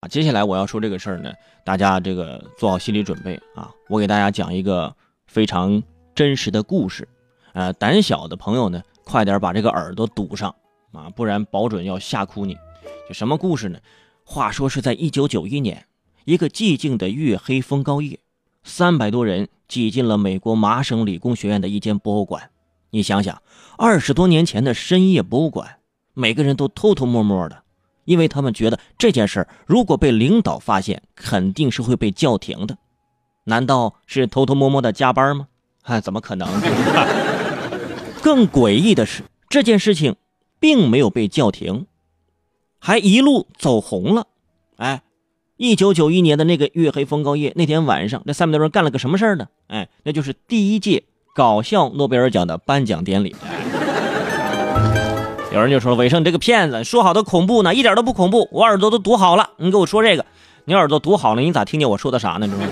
啊，接下来我要说这个事儿呢，大家这个做好心理准备啊！我给大家讲一个非常真实的故事，呃，胆小的朋友呢，快点把这个耳朵堵上啊，不然保准要吓哭你。就什么故事呢？话说是在一九九一年，一个寂静的月黑风高夜，三百多人挤进了美国麻省理工学院的一间博物馆。你想想，二十多年前的深夜博物馆，每个人都偷偷摸摸的。因为他们觉得这件事如果被领导发现，肯定是会被叫停的。难道是偷偷摸摸的加班吗？哎，怎么可能？更诡异的是，这件事情并没有被叫停，还一路走红了。哎，一九九一年的那个月黑风高夜，那天晚上，那三百多人干了个什么事儿呢？哎，那就是第一届搞笑诺贝尔奖的颁奖典礼。有人就说：“伟盛，你这个骗子，说好的恐怖呢？一点都不恐怖，我耳朵都堵好了。你给我说这个，你耳朵堵好了，你咋听见我说的啥呢？知道吗？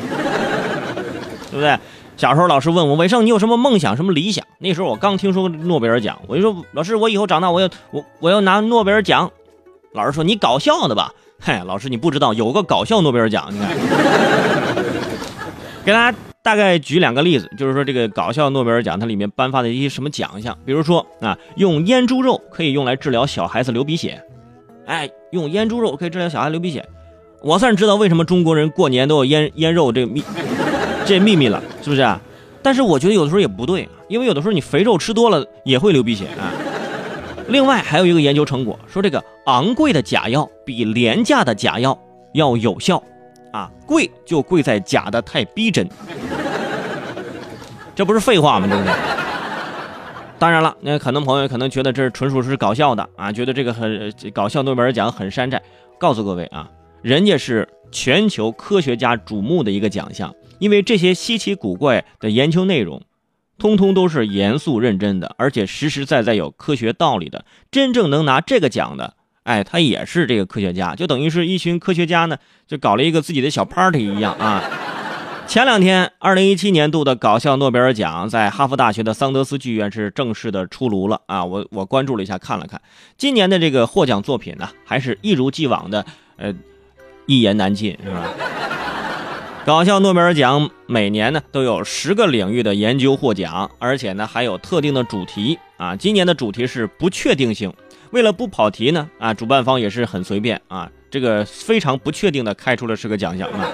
对不对？小时候老师问我，伟盛，你有什么梦想，什么理想？那时候我刚听说诺贝尔奖，我就说，老师，我以后长大我要我我要拿诺贝尔奖。老师说你搞笑的吧？嗨，老师你不知道有个搞笑诺贝尔奖，你看，给大家。”大概举两个例子，就是说这个搞笑诺贝尔奖它里面颁发的一些什么奖项，比如说啊，用腌猪肉可以用来治疗小孩子流鼻血，哎，用腌猪肉可以治疗小孩流鼻血，我算是知道为什么中国人过年都要腌腌肉这个秘 这秘密了，是不是？啊？但是我觉得有的时候也不对，因为有的时候你肥肉吃多了也会流鼻血啊。另外还有一个研究成果说，这个昂贵的假药比廉价的假药要有效。啊，贵就贵在假的太逼真，这不是废话吗？对不对？当然了，那很多朋友可能觉得这是纯属是搞笑的啊，觉得这个很搞笑，诺贝尔奖很山寨。告诉各位啊，人家是全球科学家瞩目的一个奖项，因为这些稀奇古怪的研究内容，通通都是严肃认真的，而且实实在在有科学道理的。真正能拿这个奖的。哎，他也是这个科学家，就等于是一群科学家呢，就搞了一个自己的小 party 一样啊。前两天，二零一七年度的搞笑诺贝尔奖在哈佛大学的桑德斯剧院是正式的出炉了啊。我我关注了一下，看了看，今年的这个获奖作品呢，还是一如既往的，呃，一言难尽，是吧？搞笑诺贝尔奖每年呢都有十个领域的研究获奖，而且呢还有特定的主题啊。今年的主题是不确定性。为了不跑题呢，啊，主办方也是很随便啊，这个非常不确定的开出了十个奖项啊。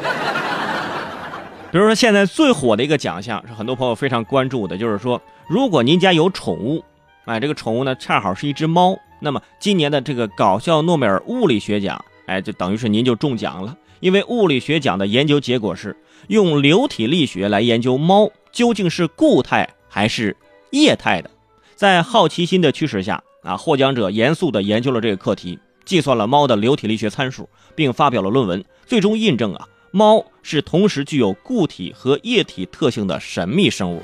比如说现在最火的一个奖项是很多朋友非常关注的，就是说如果您家有宠物，哎，这个宠物呢恰好是一只猫，那么今年的这个搞笑诺贝尔物理学奖，哎，就等于是您就中奖了，因为物理学奖的研究结果是用流体力学来研究猫究竟是固态还是液态的，在好奇心的驱使下。啊，获奖者严肃地研究了这个课题，计算了猫的流体力学参数，并发表了论文，最终印证啊，猫是同时具有固体和液体特性的神秘生物。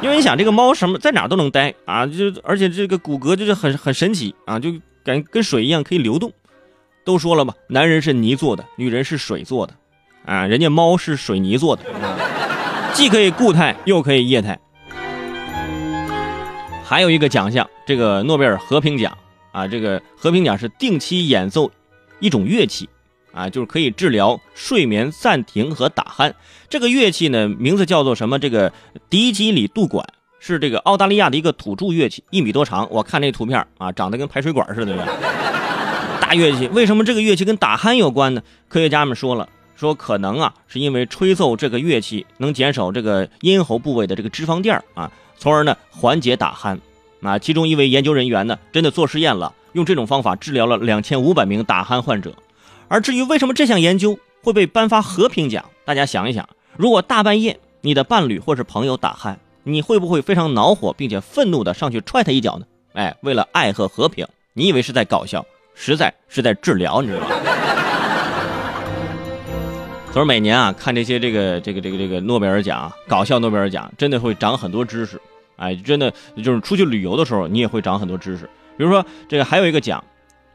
因为你想，这个猫什么在哪都能待啊，就而且这个骨骼就是很很神奇啊，就感觉跟水一样可以流动。都说了嘛，男人是泥做的，女人是水做的，啊，人家猫是水泥做的，既可以固态又可以液态。还有一个奖项，这个诺贝尔和平奖啊，这个和平奖是定期演奏一种乐器啊，就是可以治疗睡眠暂停和打鼾。这个乐器呢，名字叫做什么？这个迪基里杜管是这个澳大利亚的一个土著乐器，一米多长。我看这图片啊，长得跟排水管似的，大乐器。为什么这个乐器跟打鼾有关呢？科学家们说了，说可能啊，是因为吹奏这个乐器能减少这个咽喉部位的这个脂肪垫啊。从而呢缓解打鼾，啊，其中一位研究人员呢真的做实验了，用这种方法治疗了两千五百名打鼾患者。而至于为什么这项研究会被颁发和平奖，大家想一想，如果大半夜你的伴侣或是朋友打鼾，你会不会非常恼火并且愤怒的上去踹他一脚呢？哎，为了爱和和平，你以为是在搞笑，实在是在治疗，你知道吗？所以每年啊，看这些这个这个这个这个诺贝尔奖，搞笑诺贝尔奖，真的会长很多知识。哎，真的就是出去旅游的时候，你也会长很多知识。比如说，这个还有一个奖，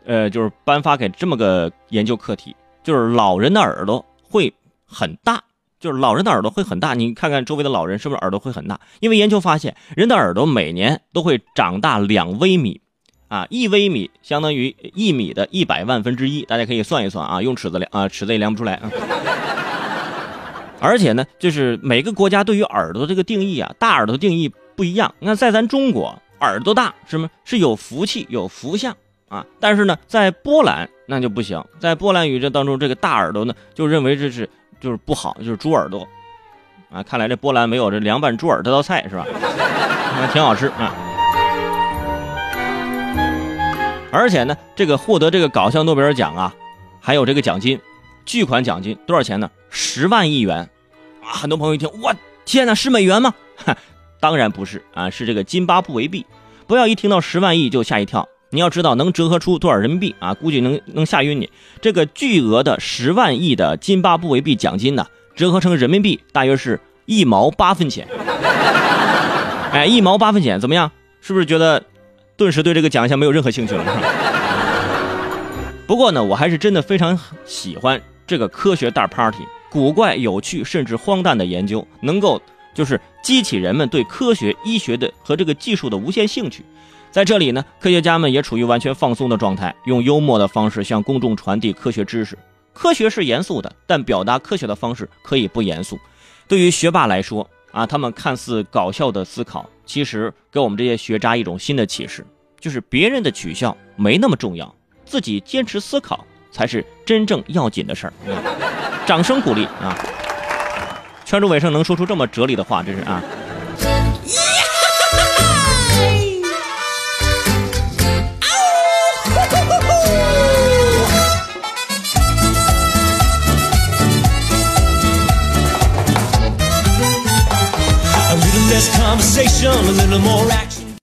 呃，就是颁发给这么个研究课题，就是老人的耳朵会很大，就是老人的耳朵会很大。你看看周围的老人是不是耳朵会很大？因为研究发现，人的耳朵每年都会长大两微米，啊，一微米相当于一米的一百万分之一，大家可以算一算啊，用尺子量啊，尺子也量不出来啊。而且呢，就是每个国家对于耳朵这个定义啊，大耳朵定义不一样。你看，在咱中国，耳朵大是吗？是有福气、有福相啊。但是呢，在波兰那就不行，在波兰语这当中，这个大耳朵呢，就认为这是就是不好，就是猪耳朵啊。看来这波兰没有这凉拌猪耳这道菜是吧？那挺好吃啊。而且呢，这个获得这个搞笑诺贝尔奖啊，还有这个奖金，巨款奖金多少钱呢？十万亿元，啊！很多朋友一听，我天哪，是美元吗？哈，当然不是啊，是这个津巴布韦币。不要一听到十万亿就吓一跳，你要知道能折合出多少人民币啊？估计能能吓晕你。这个巨额的十万亿的津巴布韦币奖金呢，折合成人民币大约是一毛八分钱。哎，一毛八分钱怎么样？是不是觉得顿时对这个奖项没有任何兴趣了？不过呢，我还是真的非常喜欢这个科学大 party。古怪、有趣甚至荒诞的研究，能够就是激起人们对科学、医学的和这个技术的无限兴趣。在这里呢，科学家们也处于完全放松的状态，用幽默的方式向公众传递科学知识。科学是严肃的，但表达科学的方式可以不严肃。对于学霸来说啊，他们看似搞笑的思考，其实给我们这些学渣一种新的启示，就是别人的取笑没那么重要，自己坚持思考才是真正要紧的事儿。掌声鼓励啊！圈住尾声能说出这么哲理的话，真是啊！a little more.